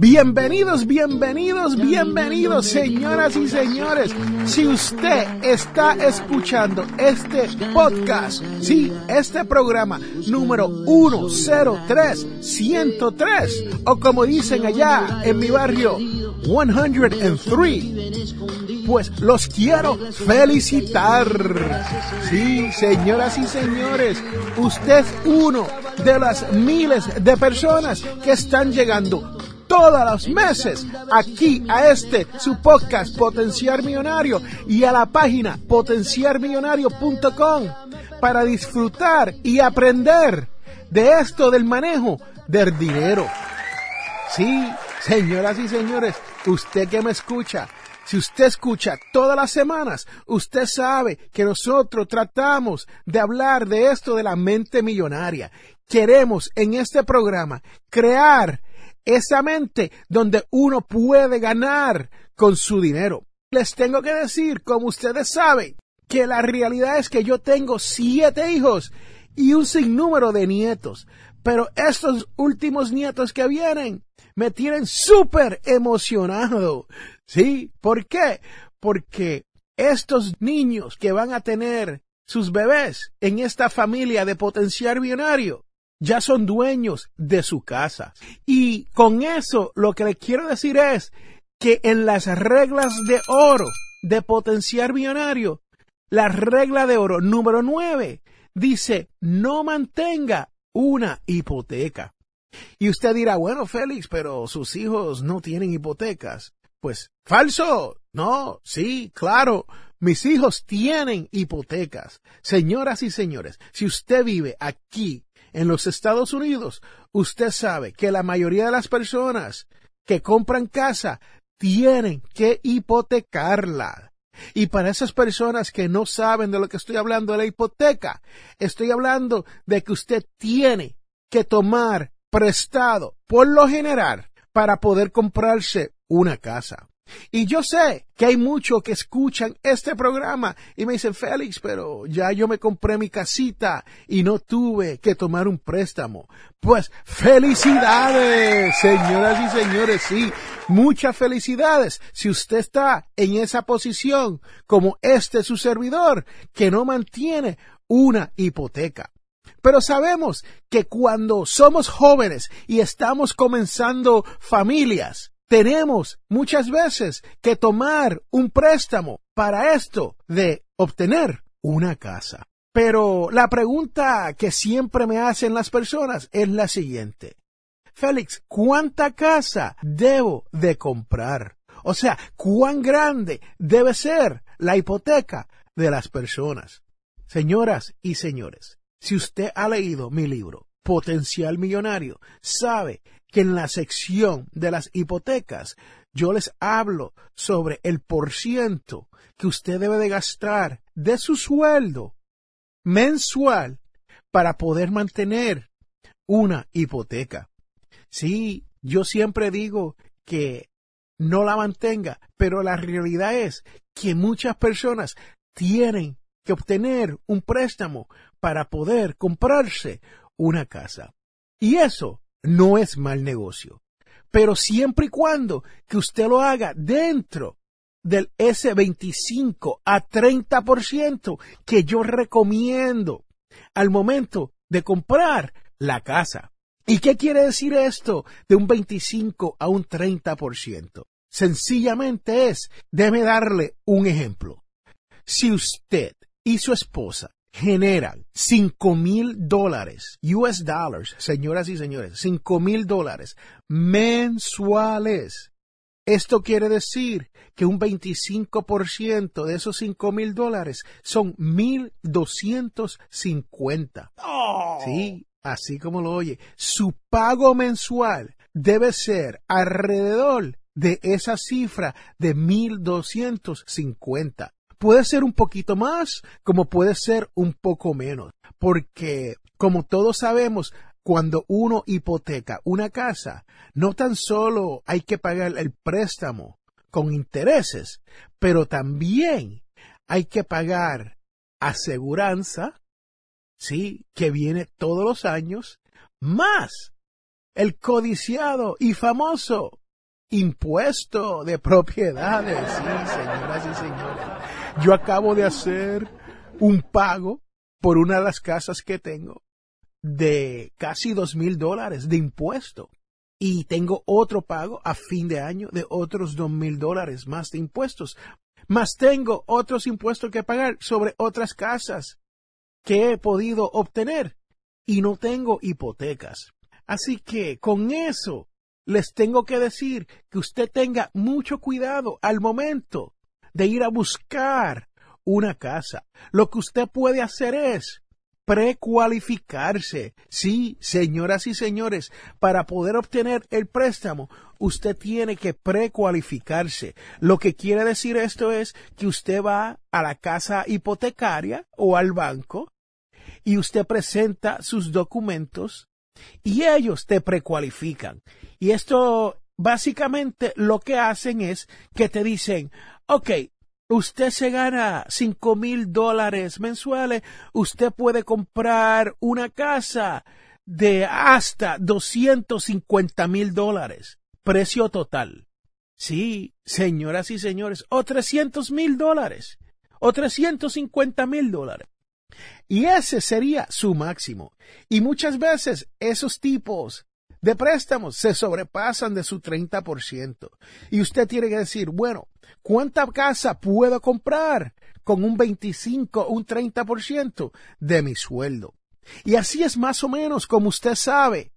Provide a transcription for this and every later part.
Bienvenidos, bienvenidos, bienvenidos, señoras y señores. Si usted está escuchando este podcast, sí, este programa número 103, 103, o como dicen allá en mi barrio, 103, pues los quiero felicitar. Sí, señoras y señores, usted es uno de las miles de personas que están llegando todos los meses aquí a este su podcast Potenciar Millonario y a la página potenciarmillonario.com para disfrutar y aprender de esto del manejo del dinero. Sí, señoras y señores, usted que me escucha, si usted escucha todas las semanas, usted sabe que nosotros tratamos de hablar de esto de la mente millonaria. Queremos en este programa crear esa mente donde uno puede ganar con su dinero. Les tengo que decir, como ustedes saben, que la realidad es que yo tengo siete hijos y un sinnúmero de nietos. Pero estos últimos nietos que vienen me tienen súper emocionado. ¿Sí? ¿Por qué? Porque estos niños que van a tener sus bebés en esta familia de potenciar millonario ya son dueños de su casa. Y con eso lo que le quiero decir es que en las reglas de oro de potenciar millonario, la regla de oro número nueve dice no mantenga una hipoteca. Y usted dirá, bueno, Félix, pero sus hijos no tienen hipotecas. Pues falso. No, sí, claro. Mis hijos tienen hipotecas. Señoras y señores, si usted vive aquí en los Estados Unidos, usted sabe que la mayoría de las personas que compran casa tienen que hipotecarla. Y para esas personas que no saben de lo que estoy hablando de la hipoteca, estoy hablando de que usted tiene que tomar prestado, por lo general, para poder comprarse una casa. Y yo sé que hay muchos que escuchan este programa y me dicen, Félix, pero ya yo me compré mi casita y no tuve que tomar un préstamo. Pues felicidades, señoras y señores, sí, muchas felicidades si usted está en esa posición como este su servidor que no mantiene una hipoteca. Pero sabemos que cuando somos jóvenes y estamos comenzando familias, tenemos muchas veces que tomar un préstamo para esto de obtener una casa. Pero la pregunta que siempre me hacen las personas es la siguiente. Félix, ¿cuánta casa debo de comprar? O sea, ¿cuán grande debe ser la hipoteca de las personas? Señoras y señores, si usted ha leído mi libro, Potencial Millonario, sabe que en la sección de las hipotecas yo les hablo sobre el porciento que usted debe de gastar de su sueldo mensual para poder mantener una hipoteca. Sí, yo siempre digo que no la mantenga, pero la realidad es que muchas personas tienen que obtener un préstamo para poder comprarse una casa. Y eso no es mal negocio. Pero siempre y cuando que usted lo haga dentro del ese 25 a 30% que yo recomiendo al momento de comprar la casa. ¿Y qué quiere decir esto de un 25 a un 30%? Sencillamente es, déme darle un ejemplo. Si usted y su esposa generan 5 mil dólares, US dollars, señoras y señores, 5 mil dólares mensuales. Esto quiere decir que un 25% de esos 5 mil dólares son 1.250. Oh. Sí, así como lo oye. Su pago mensual debe ser alrededor de esa cifra de 1.250. Puede ser un poquito más, como puede ser un poco menos, porque como todos sabemos, cuando uno hipoteca una casa, no tan solo hay que pagar el préstamo con intereses, pero también hay que pagar aseguranza, sí, que viene todos los años, más el codiciado y famoso impuesto de propiedades. Sí, señoras y señores. Yo acabo de hacer un pago por una de las casas que tengo de casi dos mil dólares de impuesto. Y tengo otro pago a fin de año de otros dos mil dólares más de impuestos. Más tengo otros impuestos que pagar sobre otras casas que he podido obtener. Y no tengo hipotecas. Así que con eso les tengo que decir que usted tenga mucho cuidado al momento de ir a buscar una casa. Lo que usted puede hacer es precualificarse. Sí, señoras y señores, para poder obtener el préstamo, usted tiene que precualificarse. Lo que quiere decir esto es que usted va a la casa hipotecaria o al banco y usted presenta sus documentos y ellos te precualifican. Y esto básicamente lo que hacen es que te dicen, ok, usted se gana cinco mil dólares mensuales, usted puede comprar una casa de hasta 250 mil dólares, precio total. Sí, señoras y señores, o 300 mil dólares, o 350 mil dólares. Y ese sería su máximo. Y muchas veces esos tipos de préstamos se sobrepasan de su 30%. Y usted tiene que decir, bueno, ¿cuánta casa puedo comprar con un 25 o un 30% de mi sueldo? Y así es más o menos como usted sabe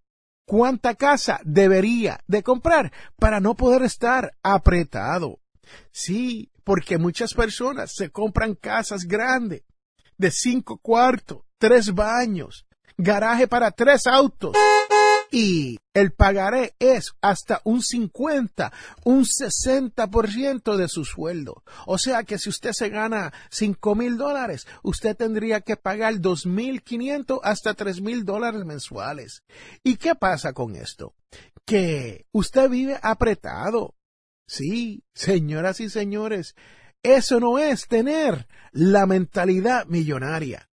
cuánta casa debería de comprar para no poder estar apretado. Sí, porque muchas personas se compran casas grandes de cinco cuartos, tres baños, garaje para tres autos y el pagaré es hasta un 50, un 60% de su sueldo. O sea que si usted se gana cinco mil dólares, usted tendría que pagar dos mil quinientos hasta tres mil dólares mensuales. ¿Y qué pasa con esto? Que usted vive apretado. Sí, señoras y señores, eso no es tener la mentalidad millonaria.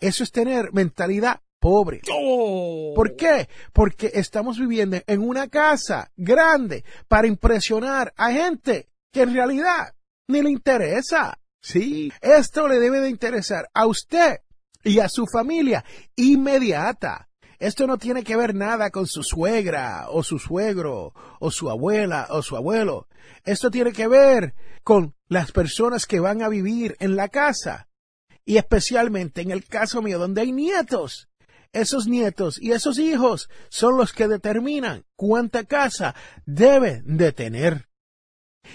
Eso es tener mentalidad pobre. Oh. ¿Por qué? Porque estamos viviendo en una casa grande para impresionar a gente que en realidad ni le interesa. Sí, esto le debe de interesar a usted y a su familia inmediata. Esto no tiene que ver nada con su suegra o su suegro o su abuela o su abuelo. Esto tiene que ver con las personas que van a vivir en la casa. Y especialmente en el caso mío donde hay nietos esos nietos y esos hijos son los que determinan cuánta casa debe de tener.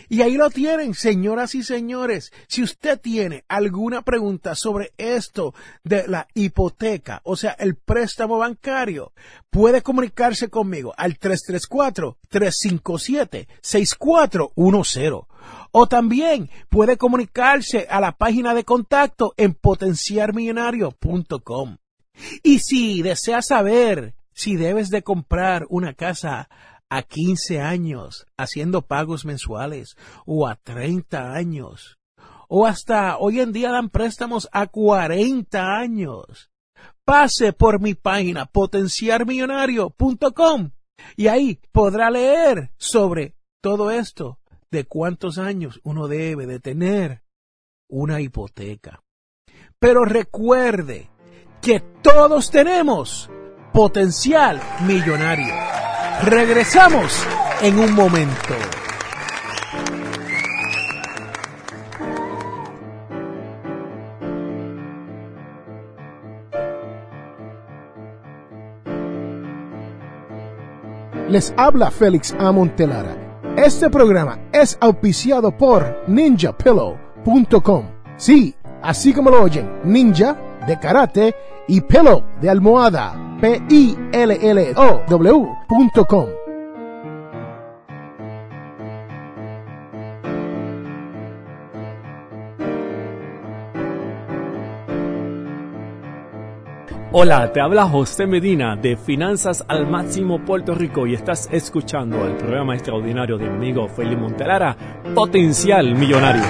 Y ahí lo tienen, señoras y señores. Si usted tiene alguna pregunta sobre esto de la hipoteca, o sea, el préstamo bancario, puede comunicarse conmigo al 334-357-6410. O también puede comunicarse a la página de contacto en potenciarmillonario.com. Y si deseas saber si debes de comprar una casa a 15 años haciendo pagos mensuales o a 30 años o hasta hoy en día dan préstamos a 40 años. Pase por mi página potenciarmillonario.com y ahí podrá leer sobre todo esto de cuántos años uno debe de tener una hipoteca. Pero recuerde, que todos tenemos potencial millonario. Regresamos en un momento. Les habla Félix Amontelara. Este programa es auspiciado por ninjapillow.com. Sí, así como lo oyen, ninja de karate y pillow de almohada. P-I-L-L-O-W.com. Hola, te habla José Medina de Finanzas al Máximo Puerto Rico y estás escuchando el programa extraordinario de mi amigo Felipe Montelara, Potencial Millonario.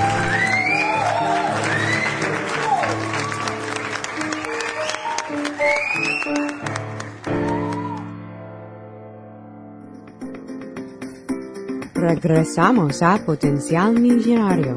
Regresamos a Potencial Millonario.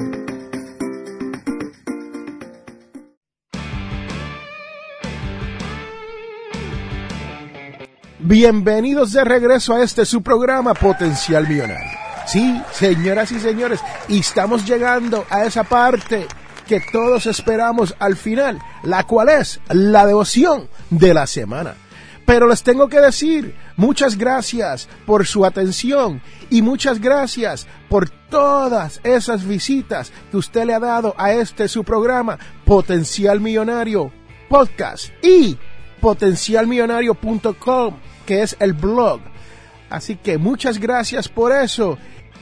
Bienvenidos de regreso a este su programa Potencial Millonario. Sí, señoras y señores, estamos llegando a esa parte que todos esperamos al final, la cual es la devoción de la semana. Pero les tengo que decir, muchas gracias por su atención y muchas gracias por todas esas visitas que usted le ha dado a este su programa Potencial Millonario Podcast y potencialmillonario.com que es el blog. Así que muchas gracias por eso.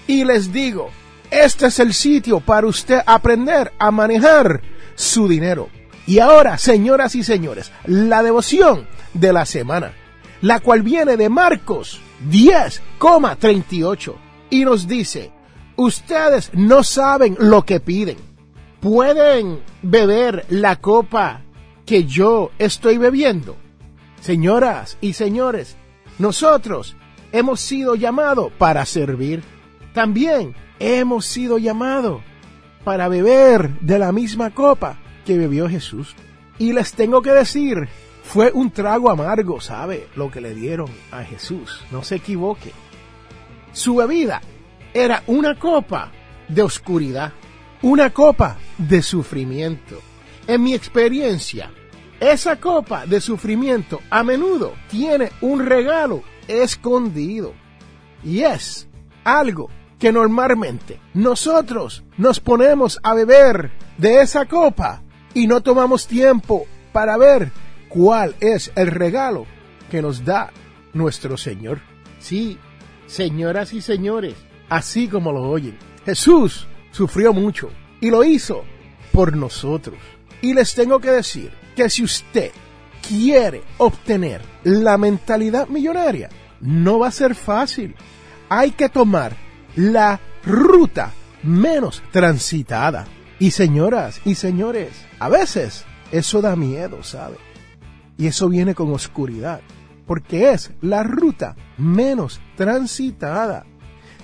Y les digo, este es el sitio para usted aprender a manejar su dinero. Y ahora, señoras y señores, la devoción de la semana, la cual viene de Marcos 10,38 y nos dice, ustedes no saben lo que piden. ¿Pueden beber la copa que yo estoy bebiendo? Señoras y señores, nosotros hemos sido llamados para servir. También hemos sido llamados para beber de la misma copa que bebió Jesús. Y les tengo que decir, fue un trago amargo, ¿sabe? Lo que le dieron a Jesús. No se equivoque. Su bebida era una copa de oscuridad, una copa de sufrimiento. En mi experiencia, esa copa de sufrimiento a menudo tiene un regalo escondido. Y es algo que normalmente nosotros nos ponemos a beber de esa copa y no tomamos tiempo para ver cuál es el regalo que nos da nuestro Señor. Sí, señoras y señores, así como lo oyen, Jesús sufrió mucho y lo hizo por nosotros. Y les tengo que decir que si usted quiere obtener la mentalidad millonaria, no va a ser fácil. Hay que tomar la ruta menos transitada. Y señoras y señores, a veces eso da miedo, ¿sabe? Y eso viene con oscuridad, porque es la ruta menos transitada.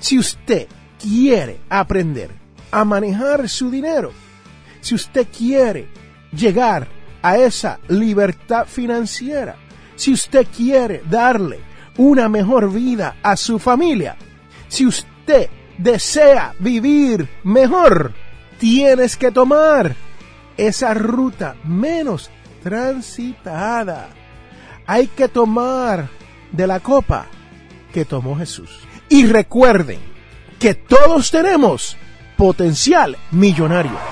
Si usted quiere aprender a manejar su dinero, si usted quiere llegar a esa libertad financiera, si usted quiere darle una mejor vida a su familia, si usted desea vivir mejor, tienes que tomar esa ruta menos transitada. Hay que tomar de la copa que tomó Jesús. Y recuerden que todos tenemos potencial millonario.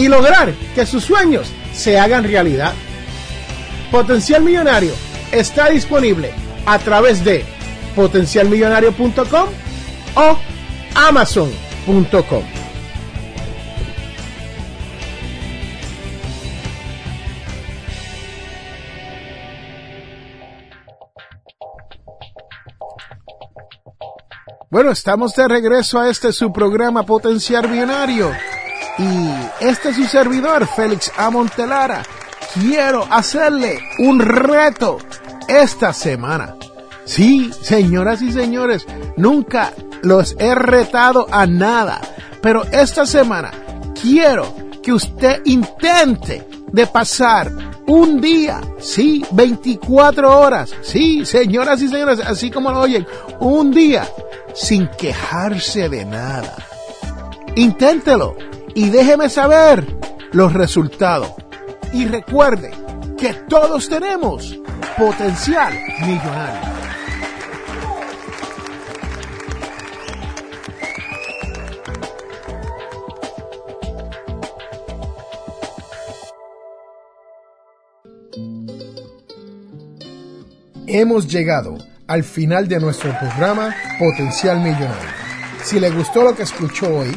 y lograr que sus sueños se hagan realidad. Potencial Millonario está disponible a través de potencialmillonario.com o amazon.com. Bueno, estamos de regreso a este su programa Potencial Millonario. Y este es su servidor, Félix Amontelara. Quiero hacerle un reto esta semana. Sí, señoras y señores, nunca los he retado a nada. Pero esta semana quiero que usted intente de pasar un día, sí, 24 horas, sí, señoras y señores, así como lo oyen, un día sin quejarse de nada. Inténtelo y déjeme saber los resultados. Y recuerde que todos tenemos potencial millonario. Hemos llegado al final de nuestro programa Potencial Millonario. Si le gustó lo que escuchó hoy,